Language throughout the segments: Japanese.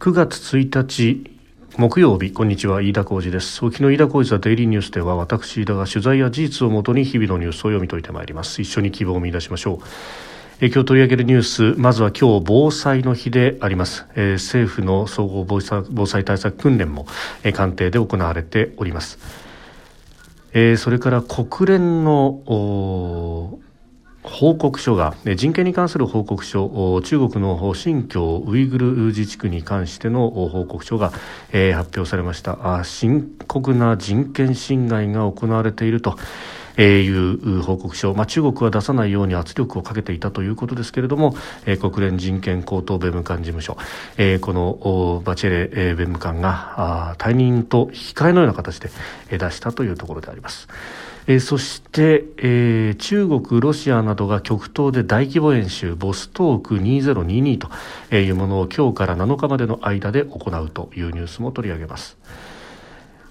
9月1日木曜日こんにちは飯田浩二です。沖の飯田浩二ザデイリーニュースでは私飯田が取材や事実をもとに日々のニュースを読み解いてまいります。一緒に希望を見出しましょう。え今日取り上げるニュースまずは今日防災の日であります、えー、政府の総合防災防災対策訓練も、え、官邸で行われております、えー、それから国連の報告書が人権に関する報告書中国の新疆ウイグル自治区に関しての報告書が、発表されました。深刻な人権侵害が行われているという報告書、まあ、中国は出さないように圧力をかけていたということですけれども、えー、国連人権高等弁務官事務所、えー、このバチェレ、えー、弁務官が退任と引き換えのような形で、え、出したというところであります。えー、そして、えー、中国、ロシアなどが極東で大規模演習ボストーク2022というものを今日から7日までの間で行うというニュースも取り上げます。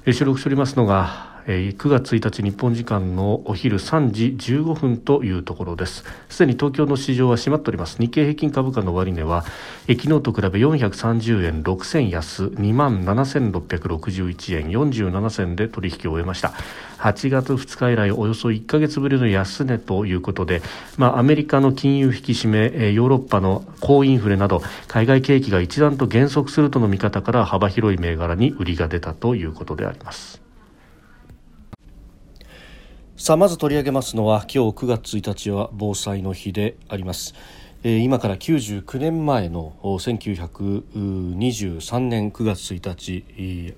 えー、収録しておりますのが9月1日日本時間のお昼3時15分というところです。すでに東京の市場は閉まっております。日経平均株価の終値は昨日と比べ430円6銭安2万7661円47銭で取引を終えました。8月2日以来およそ1か月ぶりの安値ということで、まあ、アメリカの金融引き締めヨーロッパの高インフレなど海外景気が一段と減速するとの見方から幅広い銘柄に売りが出たということであります。さあまず取り上げますのは今日9月1日は防災の日であります。えー、今から99年前の1923年9月1日、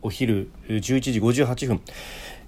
お昼11時58分、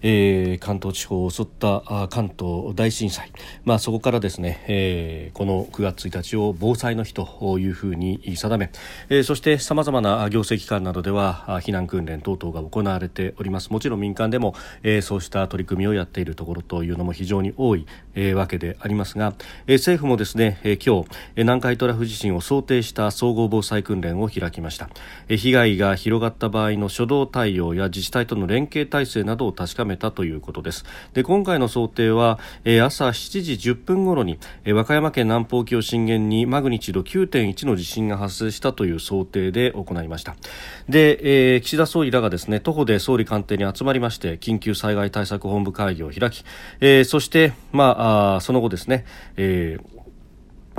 えー、関東地方を襲った関東大震災、まあ、そこからですね、えー、この9月1日を防災の日というふうに定め、えー、そしてさまざまな行政機関などでは避難訓練等々が行われております。もちろん民間でも、えー、そうした取り組みをやっているところというのも非常に多い、えー、わけでありますが、えー、政府もですね、えー、今日南海トラフ地震を想定した総合防災訓練を開きました、えー、被害が広がった場合の初動対応や自治体との連携体制などを確かめめたということです。で今回の想定は、えー、朝7時10分頃に、えー、和歌山県南方沖を震源にマグニチュード9.1の地震が発生したという想定で行いました。で、えー、岸田総理らがですね徒歩で総理官邸に集まりまして緊急災害対策本部会議を開き、えー、そして、まあ、あその後ですね、えー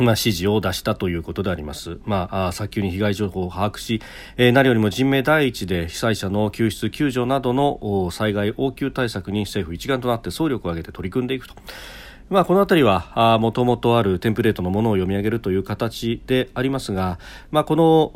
まあ、指示を出したということであります。まあ、早急に被害情報を把握し、えー、何よりも人命第一で被災者の救出、救助などの災害応急対策に政府一丸となって総力を挙げて取り組んでいくと。まあ、この辺りはもともとあるテンプレートのものを読み上げるという形でありますが、まあ、この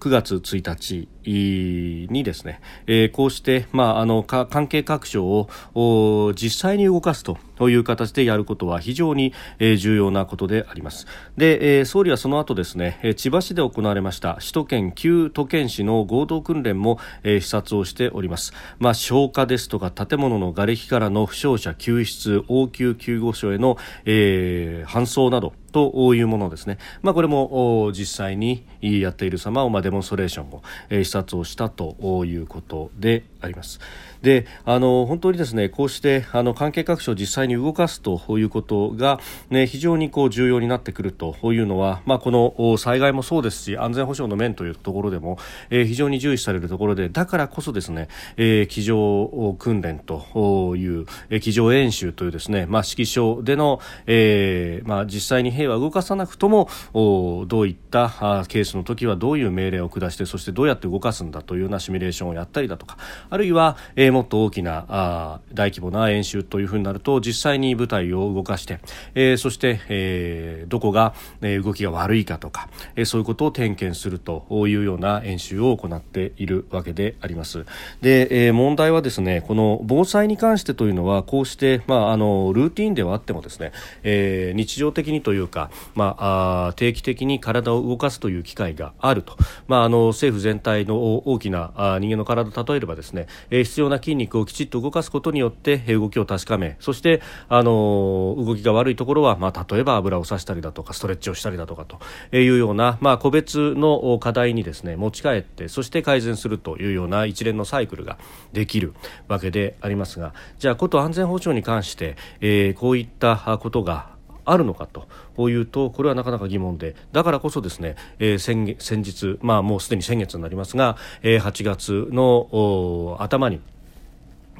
9月1日にですね、えー、こうして、まあ、あの関係各省を実際に動かすという形でやることは非常に、え、重要なことであります。で、えー、総理はその後ですね千葉市で行われました首都圏旧都県市の合同訓練も、え、視察をしております、まあ、消火ですとか建物の瓦礫からの負傷者救出応急救護所への、えー、搬送などというものですね、まあ、これも実際にやっている様を、まあ、デモンストレーションを、え、視察をしたということであります。であの本当にですねこうしてあの関係各所を実際に動かすということが、ね、非常にこう重要になってくるというのは、まあ、この災害もそうですし安全保障の面というところでも、え、非常に重視されるところでだからこそですね、え、机上訓練という、えー、机上演習というですね、まあ、指揮所での、えーまあ、実際に兵は動かさなくともどういったケースの時はどういう命令を下してそしてどうやって動かすんだというようなシミュレーションをやったりだとかあるいは、え、もっと大きな大規模な演習というふうになると実際に部隊を動かして、え、そして、え、どこが、え、動きが悪いかとか、え、そういうことを点検するというような演習を行っているわけであります。で、え、問題はですねこの防災に関してというのはこうして、まあ、あのルーティンではあってもですね、え、日常的にというか、まあ、定期的に体を動かすという機会があると、まあ、あの政府全体の大きな人間の体例えればですね、えー、必要な筋肉をきちっと動かすことによって動きを確かめそしてあの動きが悪いところは、まあ、例えば油をさしたりだとかストレッチをしたりだとかというような、まあ、個別の課題にですね持ち帰ってそして改善するというような一連のサイクルができるわけでありますがじゃあこと安全保障に関して、えー、こういったことがあるのかと。いうとこれはなかなか疑問で。だからこそですね、えー、先先日、まあ、もうすでに先月になりますが、えー、8月の頭に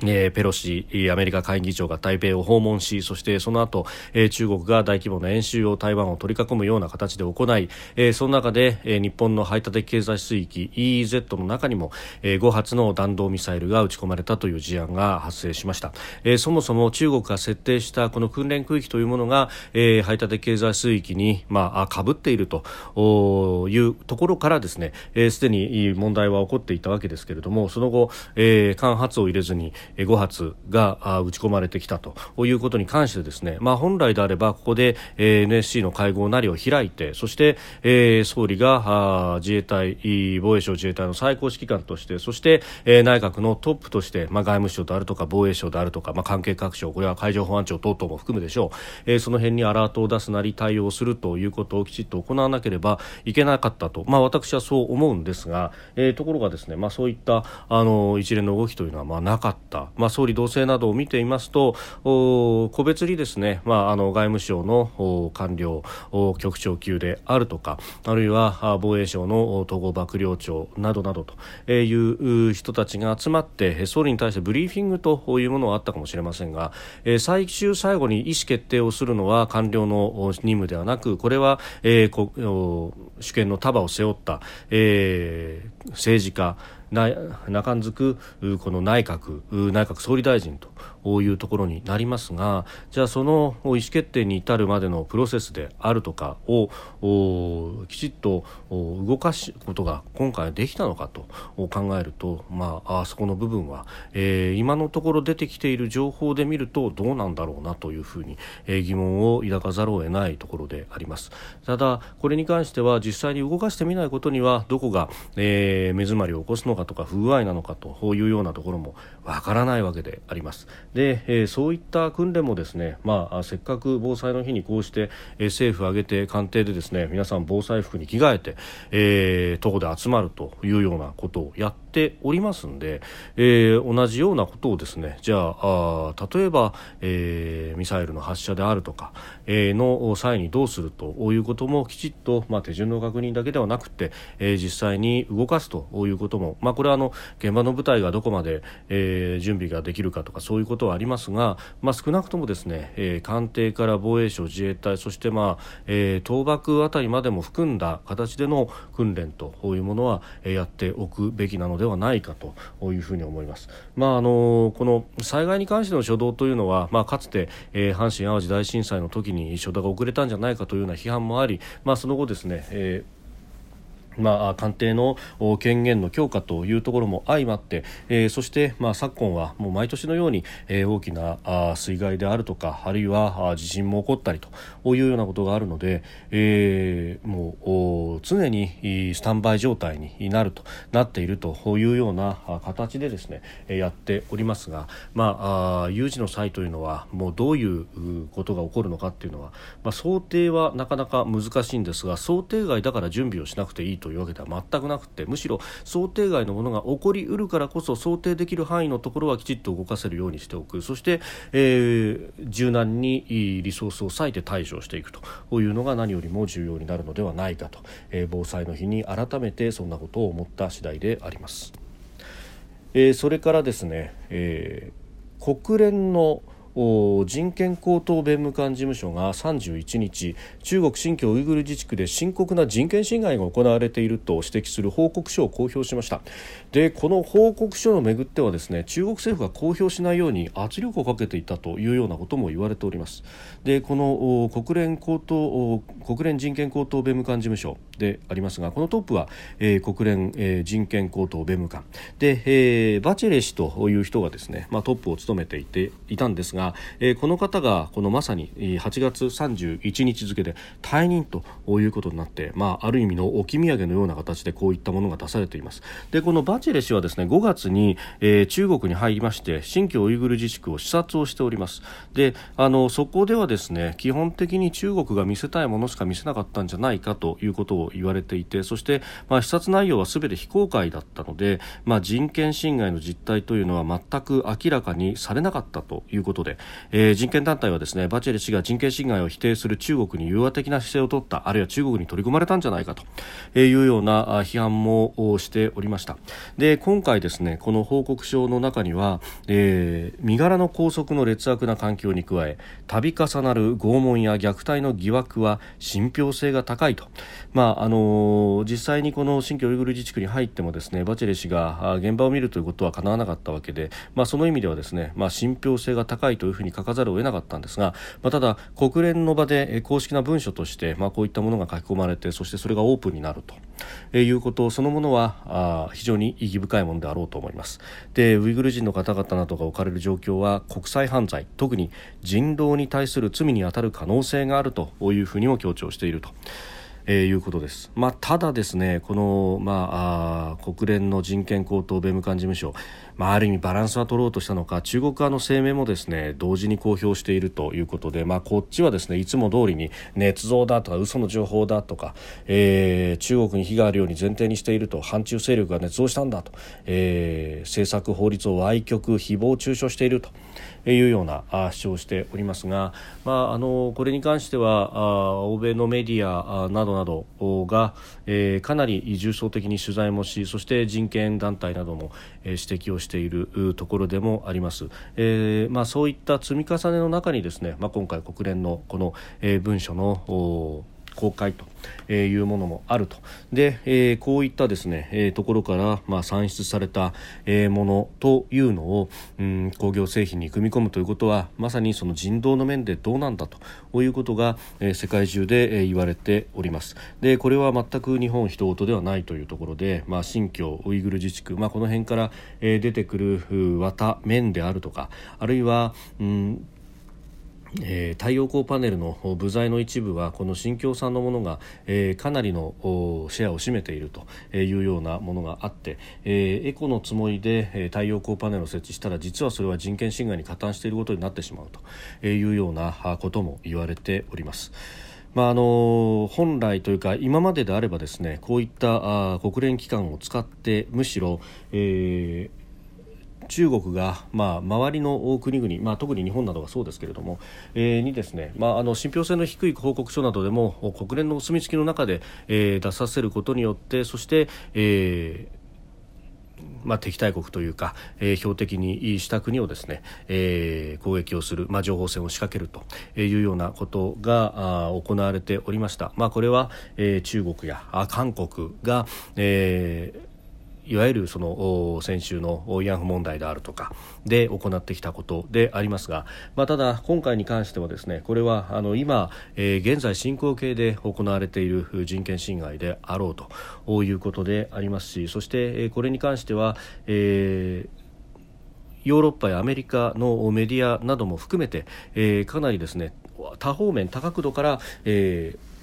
えー、ペロシアメリカ会議長が台北を訪問しそしてその後、えー、中国が大規模な演習を台湾を取り囲むような形で行い、えー、その中で、えー、日本の排他的経済水域 EEZ の中にも、えー、5発の弾道ミサイルが撃ち込まれたという事案が発生しました、えー、そもそも中国が設定したこの訓練区域というものが、えー、排他的経済水域にまあかぶっているというところからですねすで、に問題は起こっていたわけですけれどもその後、えー、間髪を入れずに5発が撃ち込まれてきたと。いうことに関してですね、まあ、本来であればここで NSC の会合なりを開いてそして、えー、総理が自衛隊防衛省自衛隊の最高指揮官としてそして、えー、内閣のトップとして、まあ、外務省であるとか防衛省であるとか、まあ、関係各省これは海上保安庁等々も含むでしょう、えー、その辺にアラートを出すなり対応するということをきちっと行わなければいけなかったと、まあ、私はそう思うんですが、えー、ところがですね、まあ、そういったあの一連の動きというのはまあなかった。まあ、総理同棲などを見ていますと個別にですね、まあ、あの外務省の官僚局長級であるとかあるいは防衛省の統合幕僚長などなどという人たちが集まって総理に対してブリーフィングというものはあったかもしれませんが最終最後に意思決定をするのは官僚の任務ではなくこれは、えー、主権の束を背負った、えー、政治家中んづくこの内閣内閣総理大臣というところになりますがじゃあその意思決定に至るまでのプロセスであるとかをきちっと動かすことが今回できたのかと考えると、まあ、あそこの部分は、えー、今のところ出てきている情報で見るとどうなんだろうなというふうに、えー、疑問を抱かざるを得ないところであります。ただこれに関しては実際に動かしてみないことにはどこが、えー、目詰まりを起こすのかとか不具合なのかというようなところもわからないわけであります。で、えー、そういった訓練もですね、まあ、せっかく防災の日にこうして、えー、政府挙げて官邸でですね皆さん防災服に着替えて、えー、徒歩で集まるというようなことをやっておりますんで、えー、同じようなことをですねじゃあ例えば、えー、ミサイルの発射であるとか、えー、の際にどうするということもきちっと、まあ、手順の確認だけではなくて、えー、実際に動かすということも、まあ、これはあの現場の部隊がどこまで、えー、準備ができるかとかそういうことはありますが、まあ、少なくともですね、えー、官邸から防衛省自衛隊そして、まあえー、倒幕あたりまでも含んだ形での訓練というものは、えー、やっておくべきなのではないかというふうに思います。まああのこの災害に関しての初動というのは、まあ、かつて、えー、阪神・淡路大震災の時に初動が遅れたんじゃないかというような批判もあり、まあ、その後ですね、えーまあ、官邸の権限の強化というところも相まって、えー、そして、まあ、昨今はもう毎年のように、えー、大きなあ水害であるとかあるいはあ地震も起こったりというようなことがあるので、えー、もう常にスタンバイ状態になるとなっているというような形でですねやっておりますが、まあ、あ有事の際というのはもうどういうことが起こるのかっていうのは、まあ、想定はなかなか難しいんですが想定外だから準備をしなくていいとというわけでは全くなくてむしろ想定外のものが起こりうるからこそ想定できる範囲のところはきちっと動かせるようにしておくそして、えー、柔軟にリソースを割いて対処していくというのが何よりも重要になるのではないかと、えー、防災の日に改めてそんなことを思った次第であります。えー、それからですね、えー、国連の人権高等弁務官事務所が31日中国新疆ウイグル自治区で深刻な人権侵害が行われていると指摘する報告書を公表しました。でこの報告書をめぐってはですね中国政府が公表しないように圧力をかけていたというようなことも言われております。でこの国連高等国連人権高等弁務官事務所でありますがこのトップは、えー、国連、えー、人権高等弁務官。で、えー、バチェレ氏という人がですね、まあ、トップを務めていていたんですがえー、この方がこのまさに8月31日付で退任ということになって、まあ、ある意味の置き土産のような形でこういったものが出されています。でこのバチェレ氏はですね5月に、えー、中国に入りまして新疆ウイグル自治区を視察をしております。であのそこではですね基本的に中国が見せたいものしか見せなかったんじゃないかということを言われていてそして、まあ、視察内容は全て非公開だったので、まあ、人権侵害の実態というのは全く明らかにされなかったということで、えー、人権団体はですねバチェレ氏が人権侵害を否定する中国に融和的な姿勢を取ったあるいは中国に取り込まれたんじゃないかというような批判もしておりました。で今回ですねこの報告書の中には、えー、身柄の拘束の劣悪な環境に加え度重なる拷問や虐待の疑惑は信憑性が高いと、まああの実際にこの新疆ウイグル自治区に入ってもですねバチェレ氏が現場を見るということは叶わなかったわけで、まあ、その意味ではですね、まあ、信憑性が高いというふうに書かざるを得なかったんですが、まあ、ただ国連の場で公式な文書として、まあ、こういったものが書き込まれてそしてそれがオープンになると。いうことそのものはあ非常に意義深いものであろうと思いますでウイグル人の方々などが置かれる状況は国際犯罪特に人道に対する罪に当たる可能性があるというふうにも強調していると。えー、いうことです。まあ、ただですね、この、まあ、あ国連の人権高等弁務官事務所、まあ、ある意味バランスは取ろうとしたのか中国側の声明もですね同時に公表しているということで、まあ、こっちはですねいつも通りに捏造だとか嘘の情報だとか、えー、中国に非があるように前提にしていると反中勢力が捏造したんだと、えー、政策法律を歪曲誹謗中傷していると。いうような主張をしておりますが、まあ、あのこれに関しては欧米のメディアなどなどが、えー、かなり重層的に取材もしそして人権団体なども、えー、指摘をしているところでもあります、えーまあ、そういった積み重ねの中にですね、まあ、今回国連のこの、えー、文書の公開とえいうものもあると。で、えー、こういったですね、えー、ところから、まあ、算出された、えー、ものというのを、うん、工業製品に組み込むということはまさにその人道の面でどうなんだということが、えー、世界中で、えー、言われております。でこれは全く日本人事ではないというところで、まあ、新疆ウイグル自治区、まあ、この辺から、えー、出てくる綿面であるとかあるいは、うんえー、太陽光パネルの部材の一部はこの新疆産のものが、えー、かなりのシェアを占めているというようなものがあって、えー、エコのつもりで、え太陽光パネルを設置したら実はそれは人権侵害に加担していることになってしまうというようなことも言われております。まあ、あの本来というか今までであればですねこういったあ国連機関を使ってむしろ、えー中国が、まあ、周りの国々、まあ、特に日本などがそうですけれども、えー、にですね、まあ、あの信憑性の低い報告書などでも国連のお墨付きの中で、えー、出させることによってそして、えーまあ、敵対国というか、えー、標的にした国をですね、えー、攻撃をする、まあ、情報戦を仕掛けるというようなことが行われておりました。まあ、これは、えー、中国や韓国が、えーいわゆるその先週の慰安婦問題であるとかで行ってきたことでありますが、まあ、ただ、今回に関してはですねこれはあの今、えー、現在進行形で行われている人権侵害であろうということでありますしそして、えー、これに関しては、えーヨーロッパやアメリカのメディアなども含めて、えー、かなりですね多方面、多角度から、えー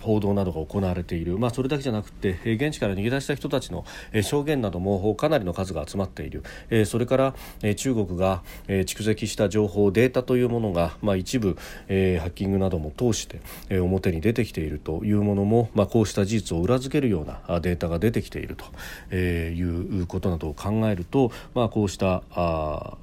報道などが行われている、まあ、それだけじゃなくて現地から逃げ出した人たちの証言などもかなりの数が集まっている。それから中国が蓄積した情報データというものが、まあ、一部ハッキングなども通して表に出てきているというものも、まあ、こうした事実を裏付けるようなデータが出てきているということなどを考えると、まあ、こうした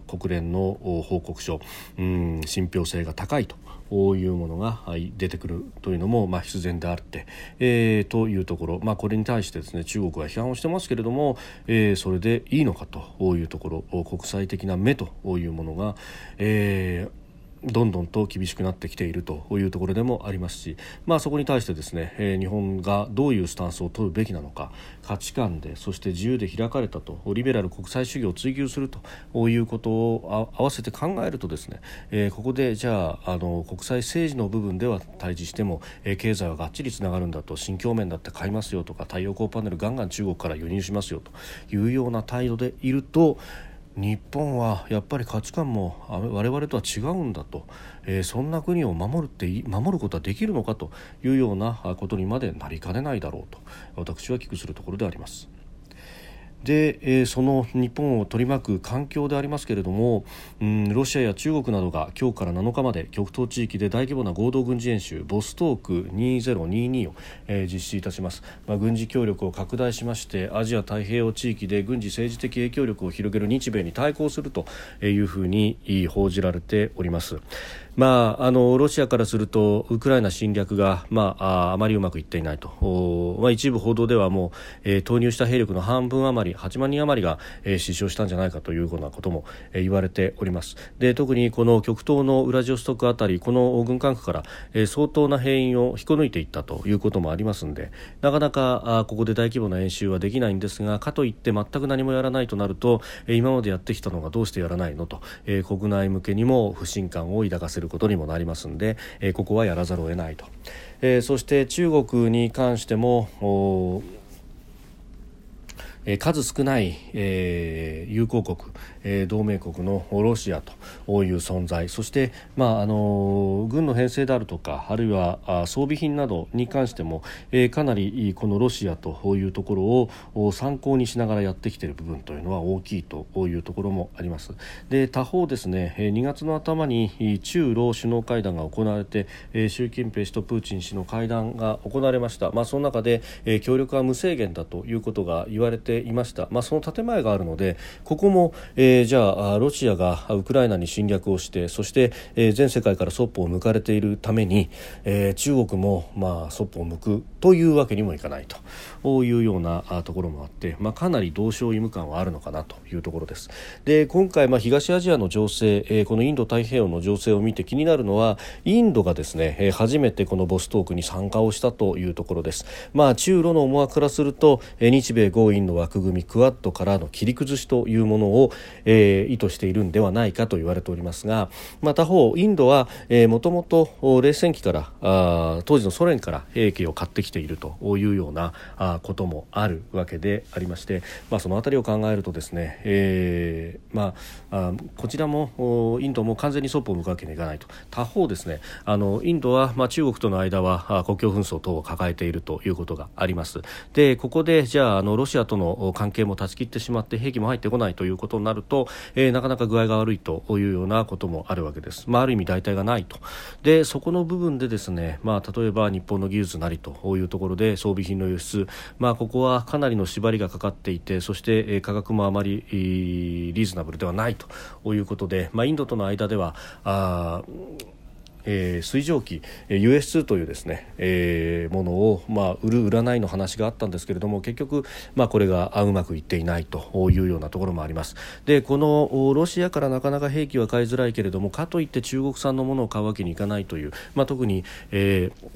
国連の報告書、うん、信憑性が高いとこういうものが出てくるというのも、まあ、必然であって、えー、というところ、まあ、これに対してですね中国は批判をしてますけれども、えー、それでいいのかというところ国際的な目というものが、えーどんどんと厳しくなってきているというところでもありますし、まあ、そこに対してですね、日本がどういうスタンスを取るべきなのか価値観でそして自由で開かれたとリベラル国際主義を追求するということを合わせて考えるとですね、ここでじゃああの国際政治の部分では対峙しても、経済はがっちりつながるんだと新疆面だって買いますよとか太陽光パネルガンガン中国から輸入しますよというような態度でいると日本はやっぱり価値観も我々とは違うんだと、えー、そんな国を守るって守ることはできるのかというようなことにまでなりかねないだろうと私は危惧するところであります。で、えー、その日本を取り巻く環境でありますけれども、うん、ロシアや中国などが今日から7日まで極東地域で大規模な合同軍事演習ボストーク2022を、えー、実施いたします、まあ、軍事協力を拡大しましてアジア太平洋地域で軍事政治的影響力を広げる日米に対抗するというふうに報じられております。まあ、あのロシアからするとウクライナ侵略が、まあ、あまりうまくいっていないと、まあ、一部報道ではもう、えー、投入した兵力の半分余り8万人余りが、えー、死傷したんじゃないかというようなことも、えー、言われております。で特にこの極東のウラジオストクあたりこの軍管区から、えー、相当な兵員を引き抜いていったということもありますのでなかなかあここで大規模な演習はできないんですがかといって全く何もやらないとなると、えー、今までやってきたのがどうしてやらないのと、えー、国内向けにも不信感を抱かせるることにもなりますので、えー、ここはやらざるを得ないと、えー、そして中国に関してもえ数少ない、えー、友好国、えー、同盟国のロシアという存在。そして、まあ、あの軍の編成であるとかあるいは装備品などに関しても、えー、かなりこのロシアというところを参考にしながらやってきている部分というのは大きいというところもあります。で他方ですね2月の頭に中ロ首脳会談が行われて習近平氏とプーチン氏の会談が行われました、まあ、その中で協力は無制限だということが言われてていました、まあ、その建前があるのでここも、えー、じゃあロシアがウクライナに侵略をしてそして、えー、全世界からそっぽを向かれているために、えー、中国も、そっぽを向くというわけにもいかないと。いうようなところもあって、まあ、かなり同床異夢感はあるのかなというところです。で今回、まあ、東アジアの情勢、えー、このインド太平洋の情勢を見て気になるのはインドがですね、えー、初めてこのボストークに参加をしたというところです、まあ、中ロの思惑からすると、えー、日米豪印の枠組みクアッドからの切り崩しというものを、えー、意図しているんではないかと言われておりますが、まあ、他方インドはもともと冷戦期からあ当時のソ連から兵器を買ってきているというようなあこともあるわけでありまして、まあ、その辺りを考えるとですね、えーまあ、あこちらもインドも完全にそっぽを向くわけにいかないと。他方ですねあのインドは、まあ、中国との間は国境紛争等を抱えているということがあります。でここでじゃああのロシアとの関係も断ち切ってしまって兵器も入ってこないということになると、えー、なかなか具合が悪いというようなこともあるわけです、まあ、ある意味代替がないと。でそこの部分でですね、まあ、例えば日本の技術なりというところで装備品の輸出、まあ、ここはかなりの縛りがかかっていてそして、え、価格もあまりリーズナブルではないということで、まあ、インドとの間ではあえー、水蒸気 US2 というですね、えー、ものを、まあ、売る売らないの話があったんですけれども結局、まあ、これがうまくいっていないというようなところもあります。でこのロシアからなかなか兵器は買いづらいけれどもかといって中国産のものを買うわけにいかないという、まあ、特に、えー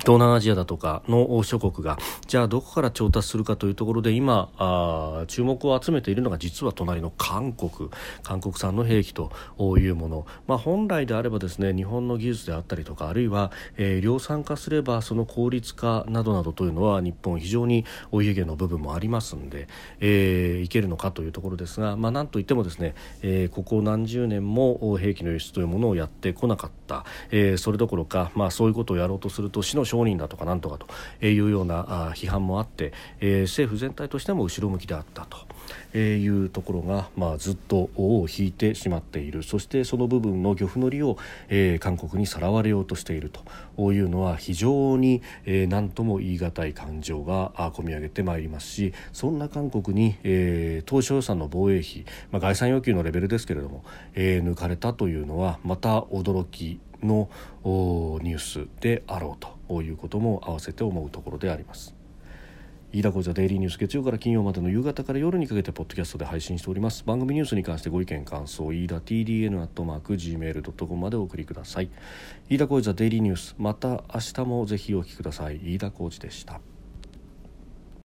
東南アジアだとかの諸国がじゃあどこから調達するかというところで今あ注目を集めているのが実は隣の韓国。韓国産の兵器というもの、まあ、本来であればですね日本の技術であったりとかあるいは、えー、量産化すればその効率化などなどというのは日本非常にお家芸の部分もありますので、えー、いけるのかというところですが、まあ、なんといってもですね、えー、ここ何十年も兵器の輸出というものをやってこなかった、えー、それどころか、まあ、そういうことをやろうとすると死の商人だとかなんとかというような批判もあって、えー、政府全体としても後ろ向きであったと。えいうところが、まあ、ずっと尾を引いてしまっているそしてその部分の漁夫の利を、えー、韓国にさらわれようとしているというのは非常に、えー、何とも言い難い感情が込み上げてまいりますしそんな韓国に、えー、当初予算の防衛費、まあ、概算要求のレベルですけれども、えー、抜かれたというのはまた驚きのニュースであろうとこういうことも合わせて思うところであります。飯田浩司デイリーニュース月曜から金曜までの夕方から夜にかけてポッドキャストで配信しております。番組ニュースに関してご意見感想飯田 TDN アットマーク Gmail.com までお送りください。飯田浩司デイリーニュース。また明日もぜひお聞きください。飯田浩司でした。